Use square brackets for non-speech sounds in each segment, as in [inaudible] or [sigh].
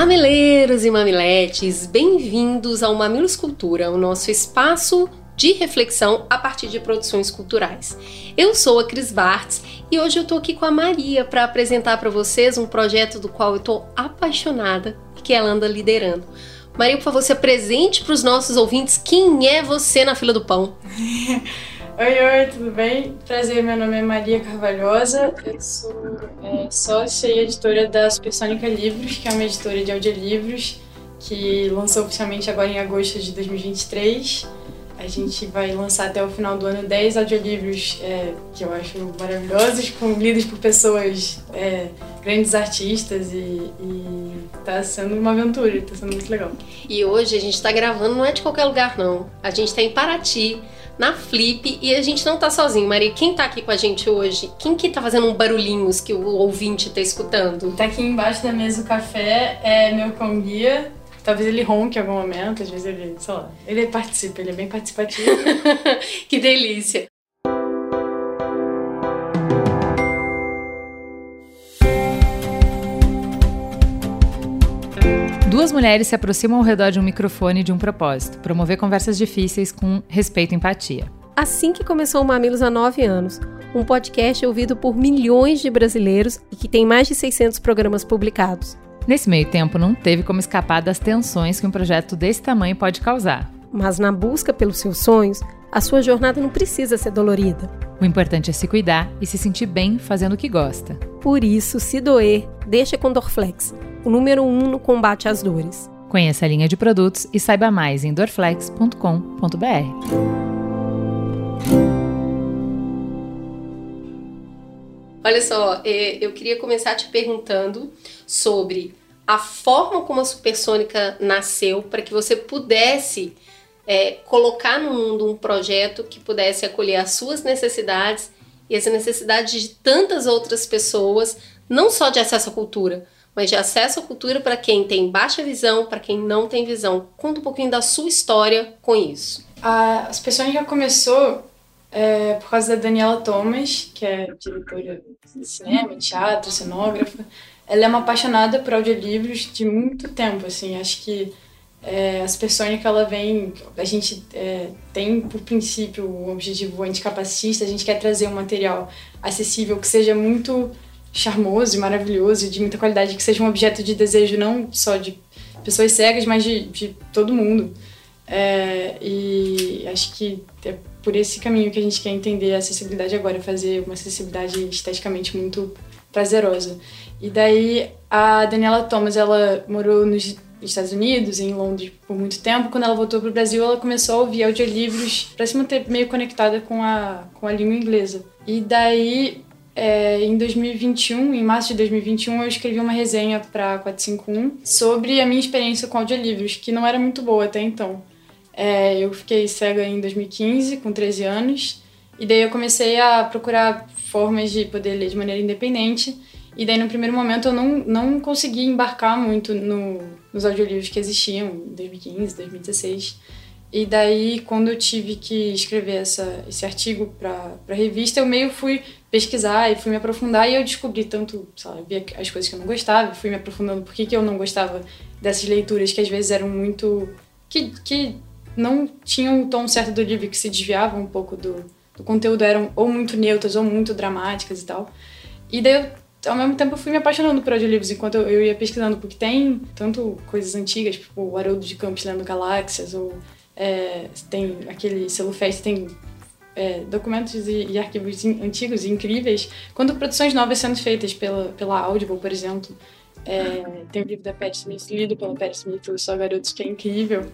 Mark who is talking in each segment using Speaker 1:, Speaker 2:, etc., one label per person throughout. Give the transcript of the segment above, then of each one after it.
Speaker 1: Mamileiros e mamiletes, bem-vindos ao Mamilos Cultura, o nosso espaço de reflexão a partir de produções culturais. Eu sou a Cris Bartz e hoje eu tô aqui com a Maria para apresentar para vocês um projeto do qual eu tô apaixonada e que ela anda liderando. Maria, por favor, se apresente para os nossos ouvintes quem é você na fila do pão. [laughs]
Speaker 2: Oi, oi, tudo bem? Prazer, meu nome é Maria Carvalhosa, eu sou é, sócia e editora da Supersônica Livros, que é uma editora de audiolivros que lançou oficialmente agora em agosto de 2023. A gente vai lançar até o final do ano 10 audiolivros é, que eu acho maravilhosos, com, lidos por pessoas, é, grandes artistas e, e tá sendo uma aventura, tá sendo muito legal.
Speaker 1: E hoje a gente tá gravando, não é de qualquer lugar não, a gente tá em Paraty, na Flip e a gente não tá sozinho. Maria, quem tá aqui com a gente hoje? Quem que tá fazendo um barulhinhos que o ouvinte tá escutando?
Speaker 2: Tá aqui embaixo da mesa o café, é meu cão guia. Talvez ele ronque em algum momento, às vezes ele, sei lá, ele participa, ele é bem participativo. [laughs]
Speaker 1: que delícia.
Speaker 3: Duas mulheres se aproximam ao redor de um microfone de um propósito: promover conversas difíceis com respeito e empatia.
Speaker 1: Assim que começou o Mamilos há nove anos, um podcast ouvido por milhões de brasileiros e que tem mais de 600 programas publicados.
Speaker 3: Nesse meio tempo, não teve como escapar das tensões que um projeto desse tamanho pode causar.
Speaker 1: Mas na busca pelos seus sonhos, a sua jornada não precisa ser dolorida.
Speaker 3: O importante é se cuidar e se sentir bem fazendo o que gosta.
Speaker 1: Por isso, se doer, deixa com Dorflex o número um no combate às dores.
Speaker 3: Conheça a linha de produtos e saiba mais em dorflex.com.br.
Speaker 1: Olha só, é, eu queria começar te perguntando sobre a forma como a Supersônica nasceu para que você pudesse é, colocar no mundo um projeto que pudesse acolher as suas necessidades e as necessidades de tantas outras pessoas, não só de acesso à cultura, mas de acesso à cultura para quem tem baixa visão, para quem não tem visão. Conta um pouquinho da sua história com isso.
Speaker 2: A As já começou é, por causa da Daniela Thomas, que é diretora de cinema, teatro, cenógrafa. Ela é uma apaixonada por audiolivros de muito tempo, assim. Acho que é, as pessoas que ela vem, a gente é, tem por princípio o objetivo anticapacitista, a gente quer trazer um material acessível que seja muito charmoso e maravilhoso, de muita qualidade, que seja um objeto de desejo não só de pessoas cegas, mas de, de todo mundo. É, e acho que é por esse caminho que a gente quer entender a acessibilidade agora, fazer uma acessibilidade esteticamente muito prazerosa. E daí a Daniela Thomas, ela morou nos Estados Unidos, em Londres, por muito tempo. Quando ela voltou para o Brasil, ela começou a ouvir audiolivros para se manter meio conectada com a, com a língua inglesa. E daí é, em 2021, em março de 2021, eu escrevi uma resenha para 451 sobre a minha experiência com audiolivros, que não era muito boa até então. É, eu fiquei cega em 2015, com 13 anos, e daí eu comecei a procurar formas de poder ler de maneira independente. E daí, no primeiro momento, eu não, não consegui embarcar muito no, nos audiolivros que existiam em 2015, 2016. E daí, quando eu tive que escrever essa, esse artigo para a revista, eu meio fui pesquisar e fui me aprofundar e eu descobri tanto, vi as coisas que eu não gostava, fui me aprofundando por que, que eu não gostava dessas leituras que às vezes eram muito. que, que não tinham o tom certo do livro, que se desviavam um pouco do, do conteúdo, eram ou muito neutras ou muito dramáticas e tal. E daí eu ao mesmo tempo eu fui me apaixonando por audiolivros enquanto eu, eu ia pesquisando, porque tem tanto coisas antigas, tipo o Haroldo de Campos lendo Galáxias, ou é, tem aquele selo Fest, tem é, documentos e, e, arquivos in, antigos e incríveis, quando produções novas sendo feitas pela, pela Audible, por exemplo. É, tem o livro da Pat Smith, lido pela Pat Smith, o Só Garotos, que é incrível.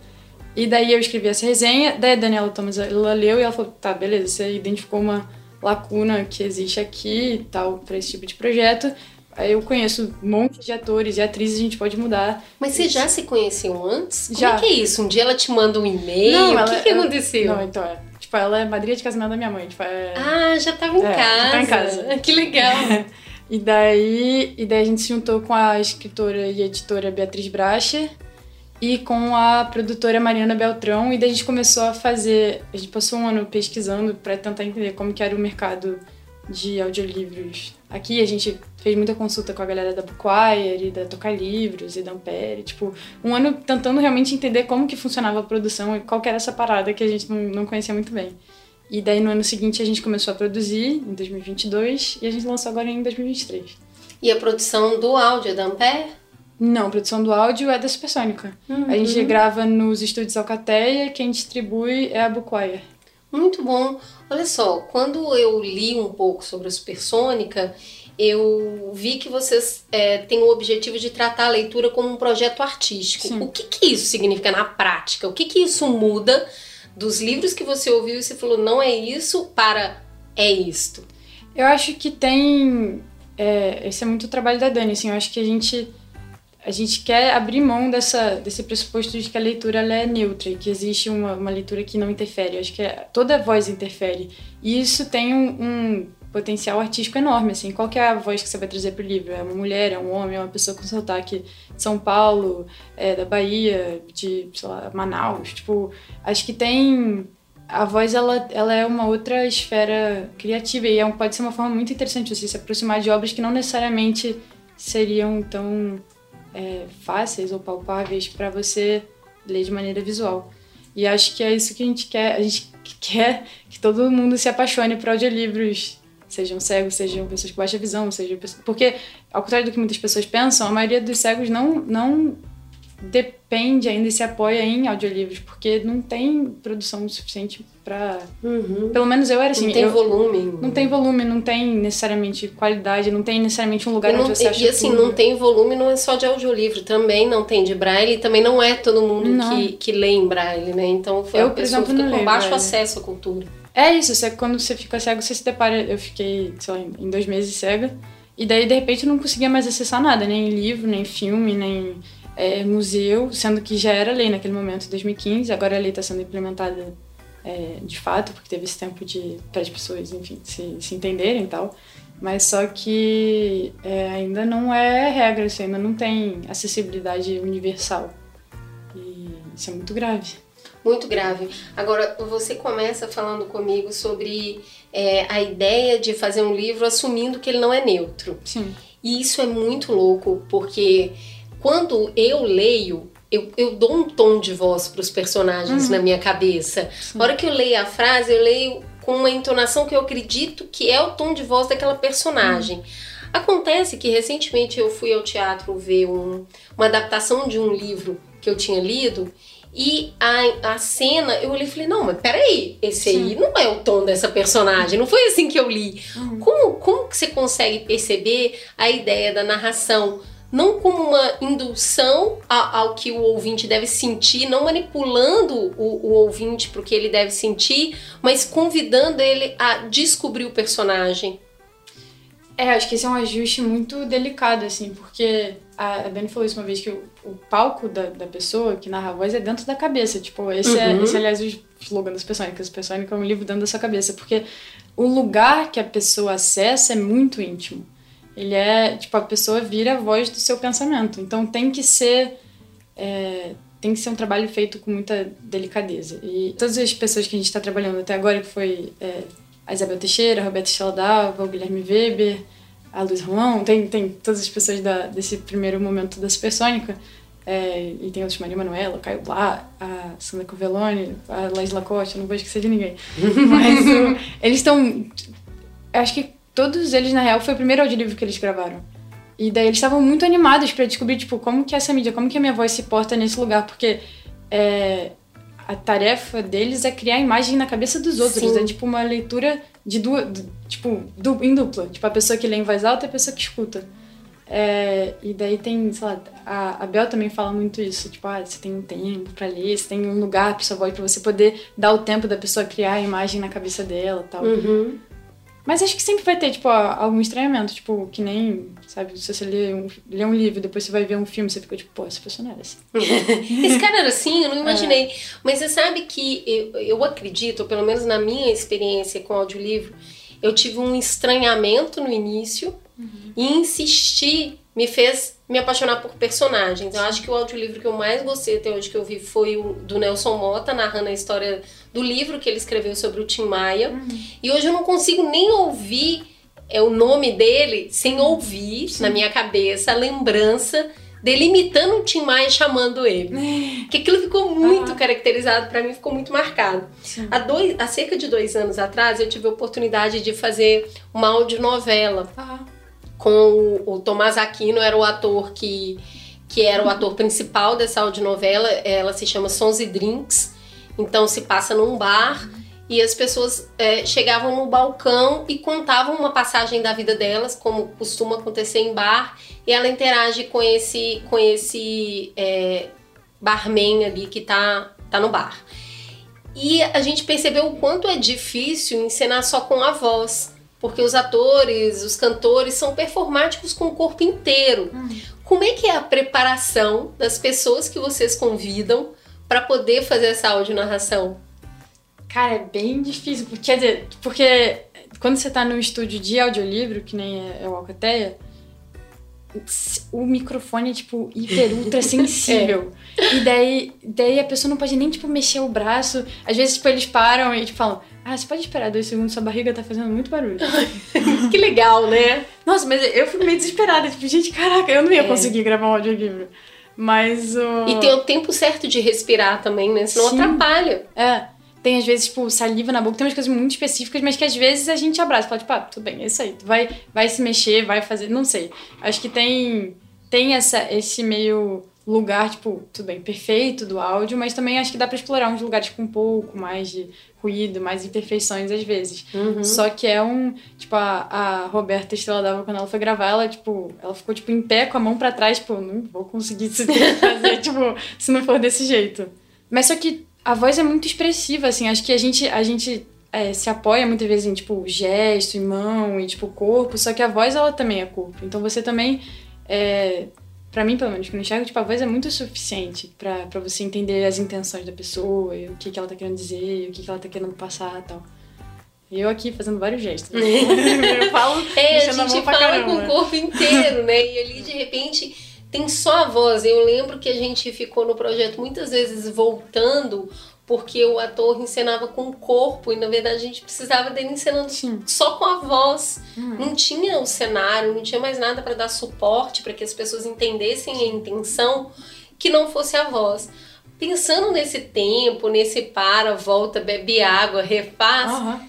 Speaker 2: E daí eu escrevi essa resenha, daí a Daniela Thomas ela leu e ela falou: tá, beleza, você identificou uma lacuna que existe aqui e tal para esse tipo de projeto. Eu conheço um monte de atores e atrizes, a gente pode mudar.
Speaker 1: Mas vocês já se conheciam antes? Como
Speaker 2: Já.
Speaker 1: é que é isso? Um dia ela te manda um e-mail?
Speaker 2: Não,
Speaker 1: o que, que
Speaker 2: ela-
Speaker 1: aconteceu?
Speaker 2: Não, então é. Tipo, ela é madrinha de casamento da minha mãe. Tipo, é...
Speaker 1: Ah, já tava em
Speaker 2: É, já
Speaker 1: casa.
Speaker 2: tá em casa. [laughs]
Speaker 1: Que legal. [laughs]
Speaker 2: E daí, e daí a gente se juntou com a escritora e editora Beatriz Bracher e com a produtora Mariana Beltrão. E daí a gente começou a fazer. A gente passou um ano pesquisando para tentar entender como que era o mercado de audiolivros. Aqui a gente fez muita consulta com a galera da Bookwire e da Tocar Livros e da Ampere. Tipo, um ano tentando realmente entender como que funcionava a produção e qual que era essa parada que a gente não, não conhecia muito bem. E daí no ano seguinte a gente começou a produzir, em 2022, e a gente lançou agora em 2023.
Speaker 1: E a produção do áudio é da Ampere?
Speaker 2: Não, a produção do áudio é da Supersônica. A gente grava nos estúdios Alcateia, quem distribui é a Bookwire.
Speaker 1: Muito bom. Olha só, quando eu li um pouco sobre a Supersônica, eu vi que vocês é, têm o objetivo de tratar a leitura como um projeto artístico.
Speaker 2: Sim.
Speaker 1: O que, que isso significa na prática? O que, que isso muda dos livros que você ouviu e você falou não é isso para é isto?
Speaker 2: Eu acho que tem. é, esse é muito o trabalho da Dani, assim, eu acho que a gente. A gente quer abrir mão dessa, desse pressuposto de que a leitura é neutra e que existe uma, uma leitura que não interfere. Eu acho que é- toda voz interfere. E isso tem um, um potencial artístico enorme, assim. Qual é a voz que você vai trazer pro livro? É uma mulher, é um homem, é uma pessoa com sotaque de São Paulo, é da Bahia, de, lá, Manaus. Tipo, acho que tem a voz ela, ela é uma outra esfera criativa e é um, pode ser uma forma muito interessante você se aproximar de obras que não necessariamente seriam tão é, fáceis ou palpáveis para você ler de maneira visual. E acho que é isso que a gente quer. A gente quer que todo mundo se apaixone por audiolivros, sejam cegos, sejam pessoas com baixa visão, sejam pessoas... Porque, ao contrário do que muitas pessoas pensam, a maioria dos cegos não, não depende ainda e se apoia em audiolivros, porque não tem produção suficiente para Pelo menos eu era assim.
Speaker 1: não tem
Speaker 2: eu-
Speaker 1: volume.
Speaker 2: não tem volume, não tem necessariamente qualidade, não tem necessariamente um lugar
Speaker 1: E, não-
Speaker 2: onde você acha
Speaker 1: e assim,
Speaker 2: tudo.
Speaker 1: não tem volume, não é só de audiolivro, também não tem de braille, também não é todo mundo
Speaker 2: Não.
Speaker 1: que, que lê em braille, né? Então foi
Speaker 2: Eu,
Speaker 1: a pessoa
Speaker 2: exemplo,
Speaker 1: fica com baixo
Speaker 2: braille.
Speaker 1: acesso à cultura.
Speaker 2: É isso, você, quando você fica cego, você se depara. Eu fiquei, sei lá, em dois meses cega, e daí de repente eu não conseguia mais acessar nada, nem livro, nem filme, nem é, museu, sendo que já era lei naquele momento, em 2015, agora a lei está sendo implementada é, de fato, porque teve esse tempo de para as pessoas, enfim, se, se entenderem e tal. Mas só que é, ainda não é regra, assim, ainda não tem acessibilidade universal. E isso é muito grave.
Speaker 1: Muito grave. Agora, você começa falando comigo sobre é, a ideia de fazer um livro assumindo que ele não é neutro.
Speaker 2: Sim.
Speaker 1: E isso é muito louco, porque quando eu leio, eu, eu dou um tom de voz para os personagens na minha cabeça. Na hora que eu leio a frase, eu leio com uma entonação que eu acredito que é o tom de voz daquela personagem. Acontece que recentemente eu fui ao teatro ver um- uma adaptação de um livro que eu tinha lido. E a, a cena, eu olhei e falei, não, mas peraí, esse aí não é o tom dessa personagem, não foi assim que eu li. Como, como que você consegue perceber a ideia da narração? Não como uma indução ao que o ouvinte deve sentir, não manipulando o, o ouvinte para o que ele deve sentir, mas convidando ele a descobrir o personagem.
Speaker 2: É, acho que esse é um ajuste muito delicado, assim, porque a Dani falou isso uma vez, que o, o palco da, da pessoa que narra a voz é dentro da cabeça. Tipo, esse, é,
Speaker 1: Uhum.
Speaker 2: esse é, aliás, o slogan das Supersônicas. Supersônica é um livro dentro da sua cabeça, porque o lugar que a pessoa acessa é muito íntimo. Ele é, tipo, a pessoa vira a voz do seu pensamento. Então tem que ser... é, tem que ser um trabalho feito com muita delicadeza. E todas as pessoas que a gente está trabalhando até agora, que foi é, a Isabel Teixeira, a Roberta Stella o Guilherme Weber, a Luiz Romão, tem, tem todas as pessoas da, desse primeiro momento da Supersônica, é, e tem outros, Maria Manuela, o Caio Blá, a Sandra Covelloni, a Laís Lacoste, não vou esquecer de ninguém. [laughs] Mas o- eles estão... Acho que todos eles, na real, foi o primeiro audiolivro que eles gravaram. E daí eles estavam muito animados pra descobrir, tipo, como que essa mídia, como que a minha voz se porta nesse lugar, porque é, a tarefa deles é criar a imagem na cabeça dos outros.
Speaker 1: Sim.
Speaker 2: É tipo uma leitura de duas, du- tipo, du- em dupla. Tipo, a pessoa que lê em voz alta e a pessoa que escuta. É, e daí tem, sei lá, a, a Bel também fala muito isso, tipo, ah, você tem um tempo pra ler, você tem um lugar pra sua voz, pra você poder dar o tempo da pessoa criar a imagem na cabeça dela e tal.
Speaker 1: Uhum.
Speaker 2: Mas acho que sempre vai ter, tipo, algum estranhamento. Tipo, que nem, sabe, se você lê um, lê um livro depois você vai ver um filme, você fica tipo, pô, essa pessoa não era assim. [laughs]
Speaker 1: Esse cara era assim, eu não imaginei. É. Mas você sabe que eu, eu acredito, pelo menos na minha experiência com audiolivro, eu tive um estranhamento no início uhum. e insisti me fez me apaixonar por personagens. Eu acho que o audiolivro que eu mais gostei até hoje que eu vi foi o do Nelson Mota, narrando a história do livro que ele escreveu sobre o Tim Maia. Uhum. E hoje eu não consigo nem ouvir é, o nome dele sem ouvir Sim. na minha cabeça a lembrança dele imitando o Tim Maia chamando ele. [laughs] Que aquilo ficou muito ah. caracterizado, para mim ficou muito marcado. Há, dois, há cerca de dois anos atrás eu tive a oportunidade de fazer uma audionovela. Ah com o, o Tomás Aquino, era o ator que, que era o ator principal dessa audionovela. Ela se chama Sons e Drinks, então se passa num bar e as pessoas é, chegavam no balcão e contavam uma passagem da vida delas, como costuma acontecer em bar, e ela interage com esse, com esse é, barman ali que tá, tá no bar. E a gente percebeu o quanto é difícil encenar só com a voz porque os atores, os cantores são performáticos com o corpo inteiro. Hum. Como é que é a preparação das pessoas que vocês convidam para poder fazer essa audionarração?
Speaker 2: Cara, é bem difícil, quer dizer, porque quando você está no estúdio de audiolivro, que nem é, é o Alcateia, o microfone é, tipo, hiper ultra [laughs] sensível. é. E daí, daí a pessoa não pode nem, tipo, mexer o braço. Às vezes, tipo, eles param e tipo, falam, ah, você pode esperar dois segundos, sua barriga tá fazendo muito barulho. [laughs]
Speaker 1: que legal, né?
Speaker 2: Nossa, mas eu fico meio desesperada. Tipo, gente, caraca, eu não ia é. conseguir gravar um audiolivro. Mas o...
Speaker 1: E tem o tempo certo de respirar também, né? Senão Sim. atrapalha.
Speaker 2: É. Tem, às vezes, tipo, saliva na boca. Tem umas coisas muito específicas, mas que às vezes a gente abraça. Fala, tipo, ah, tudo bem, é isso aí. Tu vai, vai se mexer, vai fazer... Não sei. Acho que tem, tem essa, esse meio lugar, tipo, tudo bem, perfeito do áudio, mas também acho que dá para explorar uns lugares com um pouco mais de ruído, mais imperfeições às vezes. Uhum. Só que é um, tipo, a, a Roberta Estrela Dava, quando ela foi gravar, ela, tipo, ela ficou, tipo, em pé com a mão para trás, tipo, não vou conseguir [laughs] fazer, tipo, se não for desse jeito. Mas só que a voz é muito expressiva, assim, acho que a gente, a gente é, se apoia muitas vezes em, tipo, gesto, em mão e, tipo, corpo, só que a voz, ela também é corpo. Então você também... É, para mim, pelo menos, que eu enxergo, tipo, a voz é muito suficiente para você entender as intenções da pessoa, e o que, que ela tá querendo dizer, o que, que ela tá querendo passar e tal. E eu aqui fazendo vários gestos. [laughs]
Speaker 1: Eu falo, é, a gente fala caramba. com o corpo inteiro, né? E ali, de repente, tem só a voz. Eu lembro que a gente ficou no projeto muitas vezes voltando porque o ator encenava com o corpo e na verdade a gente precisava dele encenando Sim. só com a voz. Uhum. Não tinha o cenário, não tinha mais nada para dar suporte para que as pessoas entendessem a intenção que não fosse a voz. Pensando nesse tempo, nesse para, volta, bebe água, refaz, uhum.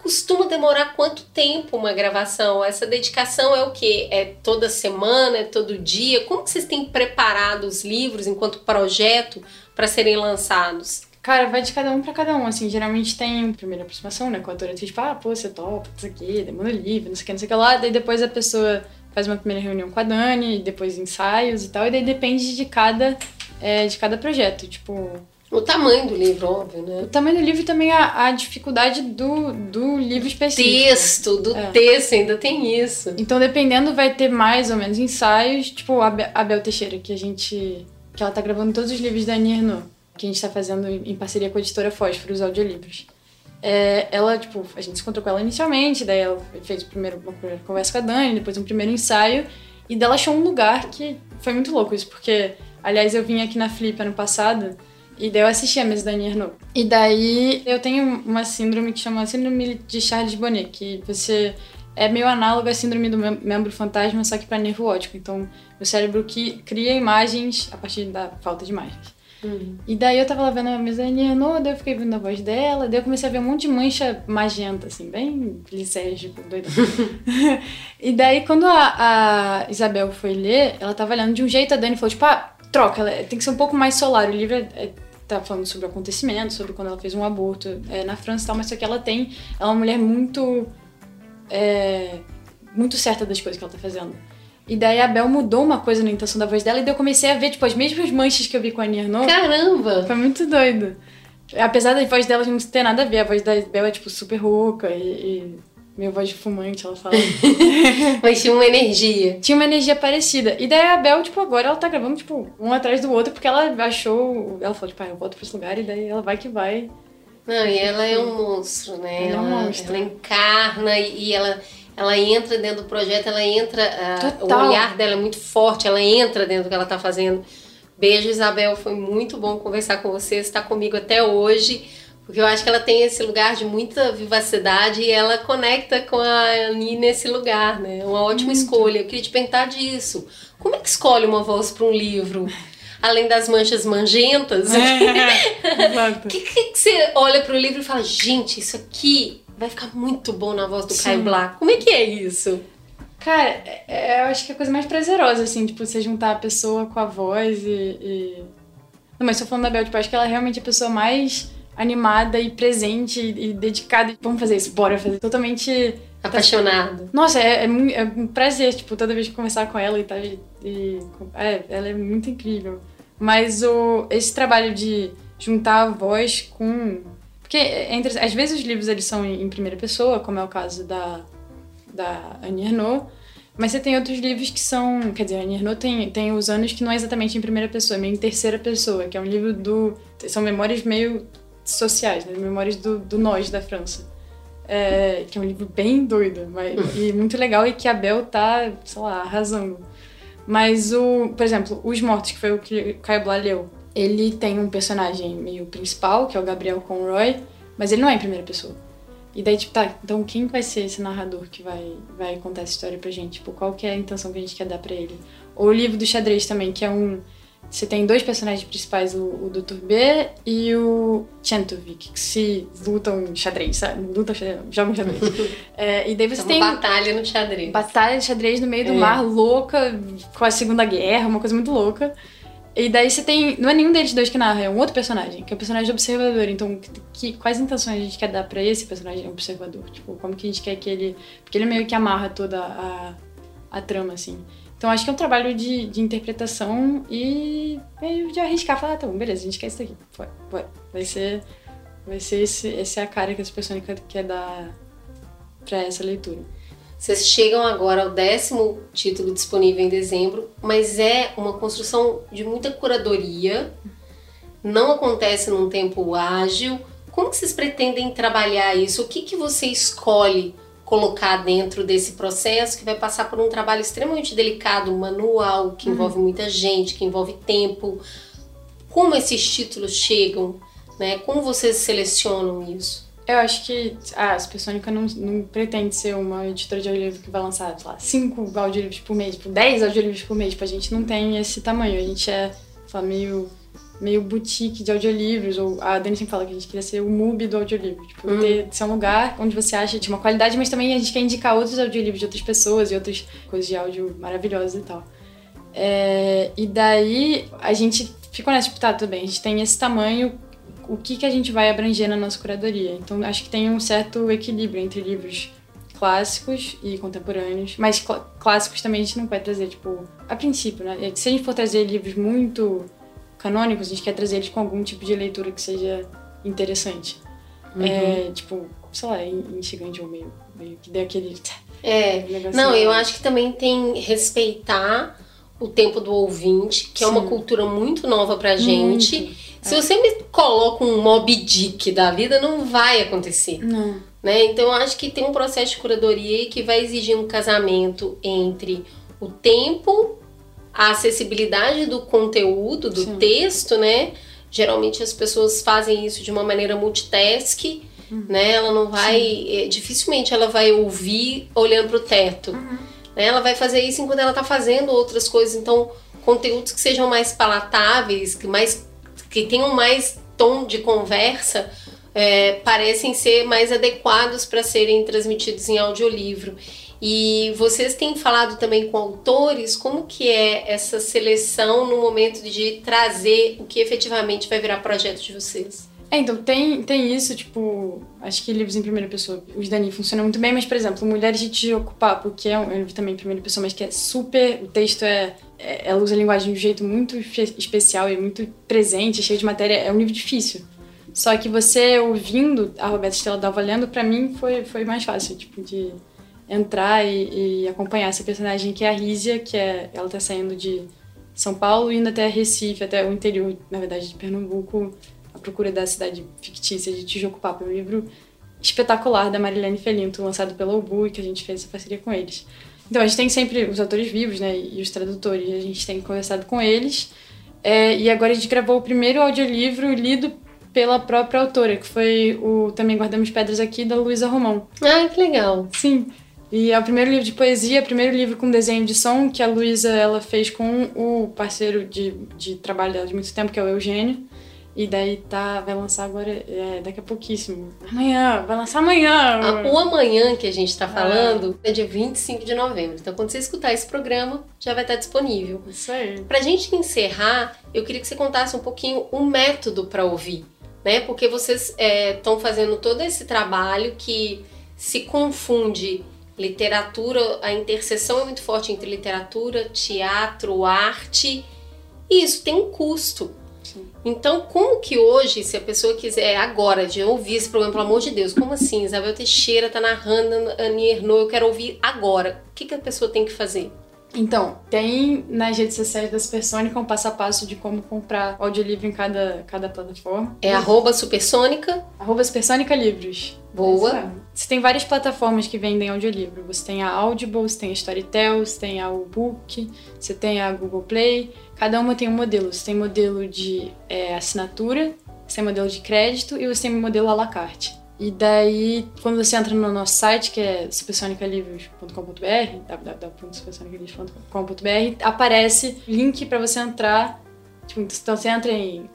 Speaker 1: costuma demorar quanto tempo uma gravação? Essa dedicação é o que? É toda semana, é todo dia? Como vocês têm preparado os livros enquanto projeto para serem lançados?
Speaker 2: Cara, vai de cada um pra cada um, assim, geralmente tem primeira aproximação, né, com a autora, tipo, ah, pô, você topa, não sei o quê, demanda livre, não sei o que, não sei o que lá, daí depois a pessoa faz uma primeira reunião com a Dani, depois ensaios e tal, e daí depende de cada, é, de cada projeto, tipo...
Speaker 1: O tamanho do livro, óbvio, né?
Speaker 2: O tamanho do livro e também a, a dificuldade do, do livro específico.
Speaker 1: Texto, do é. texto, ainda tem isso.
Speaker 2: Então, dependendo, vai ter mais ou menos ensaios, tipo a Bel Teixeira, que a gente... que ela tá gravando todos os livros da Ernaux que a gente está fazendo em parceria com a editora Fósforo, os audiolivros. É, ela, tipo, a gente se encontrou com ela inicialmente, daí ela fez primeiro uma primeira conversa com a Dani, depois um primeiro ensaio, e dela achou um lugar que foi muito louco isso, porque, aliás, eu vim aqui na Flip ano passado, e daí eu assisti a mesa da Annie Ernaux. E daí eu tenho uma síndrome que chama Síndrome de Charles Bonnet, que você é meio análogo à síndrome do membro fantasma, só que para nervo óptico. Então, o cérebro que cria imagens a partir da falta de imagens. Uhum. E daí eu tava lá vendo a mesaninha no, daí eu fiquei vendo a voz dela, daí eu comecei a ver um monte de mancha magenta, assim, bem lisérgico, doido. [laughs] e daí quando a, a, Isabel foi ler, ela tava olhando de um jeito, a Dani falou, tipo, ah, troca, ela tem que ser um pouco mais solar. O livro é, é, tá falando sobre o acontecimento, sobre quando ela fez um aborto é, na França e tal, mas só que ela tem, ela é uma mulher muito. É, muito certa das coisas que ela tá fazendo. E daí a Bel mudou uma coisa na intenção da voz dela e daí eu comecei a ver, tipo, as mesmas manchas que eu vi com a Arnaud.
Speaker 1: Caramba!
Speaker 2: Foi muito doido. Apesar da voz dela não ter nada a ver, a voz da Bel é, tipo, super rouca e, e meio voz de fumante, ela fala. [laughs]
Speaker 1: Mas tinha uma energia.
Speaker 2: Tinha uma energia parecida. E daí a Bel, tipo, agora ela tá gravando, tipo, um atrás do outro, porque ela achou. Ela falou, tipo, ah, eu volto pra esse lugar, e daí ela vai que vai.
Speaker 1: Não, e ela é um monstro, né?
Speaker 2: Ela é um
Speaker 1: ela,
Speaker 2: monstro.
Speaker 1: ela encarna e ela, ela entra dentro do projeto, ela entra. ah,
Speaker 2: Total.
Speaker 1: o olhar dela é muito forte, ela entra dentro do que ela tá fazendo. Beijo, Isabel. Foi muito bom conversar com você. Você está comigo até hoje. Porque eu acho que ela tem esse lugar de muita vivacidade e ela conecta com a Ani nesse lugar, né? Uma ótima escolha. Eu queria te perguntar disso. Como é que escolhe uma voz para um livro? Além das manchas mangentas, o [laughs] que, que que você olha pro livro e fala, gente, isso aqui vai ficar muito bom na voz do
Speaker 2: Sim.
Speaker 1: Caio Black. Como é que é isso?
Speaker 2: Cara, é- é- eu acho que é a coisa mais prazerosa, assim, tipo, você juntar a pessoa com a voz e. e... Não, mas tô falando da Bel, tipo, acho que ela é realmente a pessoa mais animada e presente e, dedicada. Vamos fazer isso, bora fazer. Totalmente.
Speaker 1: Apaixonado.
Speaker 2: Nossa, é, é, é um prazer, tipo, toda vez que conversar com ela e tal. E, e- é, ela é muito incrível. Mas o, esse trabalho de juntar a voz com. Porque entre, às vezes os livros eles são em, primeira pessoa, como é o caso da, da Annie Ernaux. Mas você tem outros livros que são. Quer dizer, a Annie Ernaux tem, tem os anos que não é exatamente em primeira pessoa, é meio em terceira pessoa, que é um livro do. São memórias meio sociais, né? Memórias do, do nós da França. É, que é um livro bem doido mas, e [laughs] muito legal e que a Bel tá, sei lá, arrasando. Mas o, por exemplo, Os Mortos, que foi o que o Caio Blá leu, ele tem um personagem meio principal, que é o Gabriel Conroy, mas ele não é em primeira pessoa. E daí, tipo, tá, então quem vai ser esse narrador que vai, vai contar essa história pra gente? Tipo, qual que é a intenção que a gente quer dar pra ele? Ou o livro do xadrez também, que é um... Você tem dois personagens principais, o, o Dr. B e o Chentovic, que se lutam xadrez, sabe? Lutam xadrez, jogam xadrez. [laughs] É, e daí você
Speaker 1: É
Speaker 2: tem
Speaker 1: uma batalha no xadrez.
Speaker 2: batalha de xadrez no meio do
Speaker 1: É.
Speaker 2: mar, louca, com a Segunda Guerra, uma coisa muito louca. E daí você tem. Não é nenhum deles dois que narra, é um outro personagem, que é o personagem observador. Então, que, quais intenções a gente quer dar pra esse personagem observador? Tipo, como que a gente quer que ele. Porque ele meio que amarra toda a, a trama, assim. Então, acho que é um trabalho de, de interpretação e meio de arriscar. Falar, ah, tá bom, beleza, a gente quer isso aqui. Foi, vai. Vai ser. Vai ser esse, essa é a cara que essa pessoa quer, dar pra essa leitura.
Speaker 1: Vocês chegam agora ao décimo título disponível em dezembro, mas é uma construção de muita curadoria, não acontece num tempo ágil. Como que vocês pretendem trabalhar isso? O que, que você escolhe colocar dentro desse processo que vai passar por um trabalho extremamente delicado, manual, que envolve muita gente, que envolve tempo? Como esses títulos chegam? Né? Como vocês selecionam isso?
Speaker 2: Eu acho que a Supersônica não, não pretende ser uma editora de audiolivro que vai lançar, sei lá, 5 audiolivros por mês, tipo, 10 audiolivros por mês. Tipo, a gente não tem esse tamanho. A gente é, lá, meio, meio boutique de audiolivros. Ou a Dani sempre fala que a gente queria ser o MUBI do audiolivro. Tipo,
Speaker 1: Hum.
Speaker 2: ter, ser um lugar onde você acha de uma qualidade, mas também a gente quer indicar outros audiolivros de outras pessoas e outras coisas de áudio maravilhosas e tal. É, e daí a gente ficou nessa, tipo, tá, tudo bem, a gente tem esse tamanho, o que, que a gente vai abranger na nossa curadoria. Então acho que tem um certo equilíbrio entre livros clássicos e contemporâneos, mas cl- clássicos também a gente não vai trazer, tipo, a princípio, né? Se a gente for trazer livros muito canônicos, a gente quer trazer eles com algum tipo de leitura que seja interessante. É, tipo, sei lá, instigante ou meio, meio que dê aquele.
Speaker 1: É. Não, eu acho que também tem respeitar o tempo do ouvinte, que é uma
Speaker 2: Sim.
Speaker 1: cultura muito nova pra gente.
Speaker 2: Muito.
Speaker 1: Se você me coloca um Mob Dick da vida, não vai acontecer,
Speaker 2: Não.
Speaker 1: né? Então eu acho que tem um processo de curadoria que vai exigir um casamento entre o tempo, a acessibilidade do conteúdo, do
Speaker 2: Sim.
Speaker 1: texto, né? Geralmente as pessoas fazem isso de uma maneira multitask,
Speaker 2: Uhum.
Speaker 1: né? Ela não vai, eh, dificilmente ela vai ouvir olhando pro teto.
Speaker 2: Uhum.
Speaker 1: Né? Ela vai fazer isso enquanto ela tá fazendo outras coisas. Então, conteúdos que sejam mais palatáveis, que mais que tenham mais tom de conversa, é, parecem ser mais adequados para serem transmitidos em audiolivro. E vocês têm falado também com autores, como que é essa seleção no momento de trazer o que efetivamente vai virar projeto de vocês?
Speaker 2: É, então tem, tem isso, tipo, acho que livros em primeira pessoa, os Dani funcionam muito bem, mas, por exemplo, Mulheres de Te Ocupar, porque é um livro também em primeira pessoa, mas que é super. O texto é. é- ela usa a linguagem de um jeito muito espe- especial e muito presente, cheio de matéria. É um livro difícil. Só que você ouvindo a Roberta Estela Dalva lendo, pra mim foi, foi mais fácil, tipo, de entrar e, e acompanhar essa personagem que é a Rízia, que é, ela tá saindo de São Paulo indo até Recife, até o interior, na verdade, de Pernambuco, procura da cidade fictícia de Tijucupapa, um livro espetacular da Marilene Felinto, lançado pela Ubu e que a gente fez essa parceria com eles. Então, a gente tem sempre os autores vivos, né, e os tradutores, a gente tem conversado com eles, é, e agora a gente gravou o primeiro audiolivro lido pela própria autora, que foi o Também Guardamos Pedras Aqui, da Luísa Romão.
Speaker 1: Ah, que legal.
Speaker 2: Sim. E é o primeiro livro de poesia, o primeiro livro com desenho de som que a Luísa ela fez com o parceiro de, de trabalho dela de muito tempo, que é o Eugênio. E daí tá, vai lançar agora, é, daqui a pouquíssimo. Amanhã, vai lançar amanhã.
Speaker 1: Ah, o amanhã que a gente tá falando é dia 25 de novembro. Então, quando você escutar esse programa, já vai estar disponível.
Speaker 2: Isso aí.
Speaker 1: Pra gente encerrar, eu queria que você contasse um pouquinho o método para ouvir, né? Porque vocês estão fazendo todo esse trabalho que se confunde literatura, a interseção é muito forte entre literatura, teatro, arte, e isso tem um custo. Então, como que hoje, se a pessoa quiser agora de ouvir esse programa, pelo amor de Deus, como assim? Isabel Teixeira tá narrando Annie Ernaux, eu quero ouvir agora. O que, que a pessoa tem que fazer?
Speaker 2: Então, tem nas redes sociais da Supersônica um passo a passo de como comprar audiolivro em cada, cada plataforma.
Speaker 1: É arroba supersônica.
Speaker 2: Arroba Supersônica Livros.
Speaker 1: Boa.
Speaker 2: Você tem várias plataformas que vendem audiolivro. Você tem a Audible, você tem a Storytel, você tem a Book, você tem a Google Play. Cada uma tem um modelo. Você tem modelo de é, assinatura, você tem modelo de crédito e você tem modelo à la carte. E daí, quando você entra no nosso site, que é supersonicalivros.com.br, www.supersonicalivros.com.br, aparece link para você entrar. Tipo, então você entra em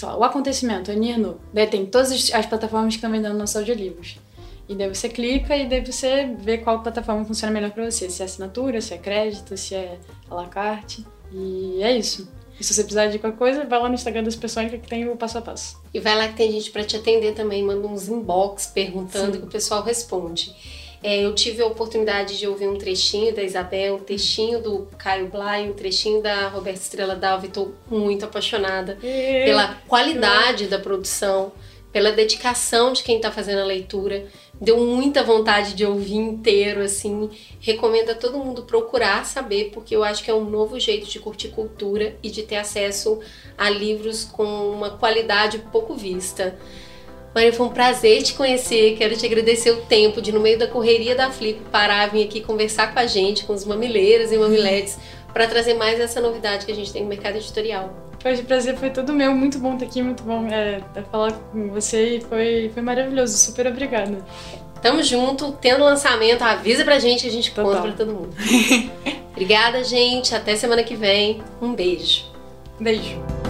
Speaker 2: lá, o acontecimento, a Nirno. Daí tem todas as plataformas que estão vendendo nossos audiolivros. E daí você clica e daí você vê qual plataforma funciona melhor para você. Se é assinatura, se é crédito, se é à la carte. E é isso. E se você precisar de qualquer coisa, vai lá no Instagram das pessoas que tem o passo a passo.
Speaker 1: E vai lá que tem gente para te atender também, manda uns inbox perguntando
Speaker 2: Sim.
Speaker 1: que o pessoal responde. É, eu tive a oportunidade de ouvir um trechinho da Isabel, um trechinho do Caio Blay, um trechinho da Roberta Estrela Dalva e tô muito apaixonada pela qualidade da produção, pela dedicação de quem está fazendo a leitura. Deu muita vontade de ouvir inteiro, assim. Recomendo a todo mundo procurar saber, porque eu acho que é um novo jeito de curtir cultura e de ter acesso a livros com uma qualidade pouco vista. Maria, foi um prazer te conhecer. Quero te agradecer o tempo de, no meio da correria da Flip, parar, vir aqui conversar com a gente, com os mamileiros e mamiletes, para trazer mais essa novidade que a gente tem no mercado editorial.
Speaker 2: Foi de prazer, foi todo meu. Muito bom estar aqui, muito bom é, falar com você e foi, foi maravilhoso. Super obrigada.
Speaker 1: Tamo junto, tendo lançamento, avisa pra gente que a gente
Speaker 2: Total.
Speaker 1: conta pra todo mundo. [laughs] Obrigada, gente. Até semana que vem. Um beijo.
Speaker 2: Beijo.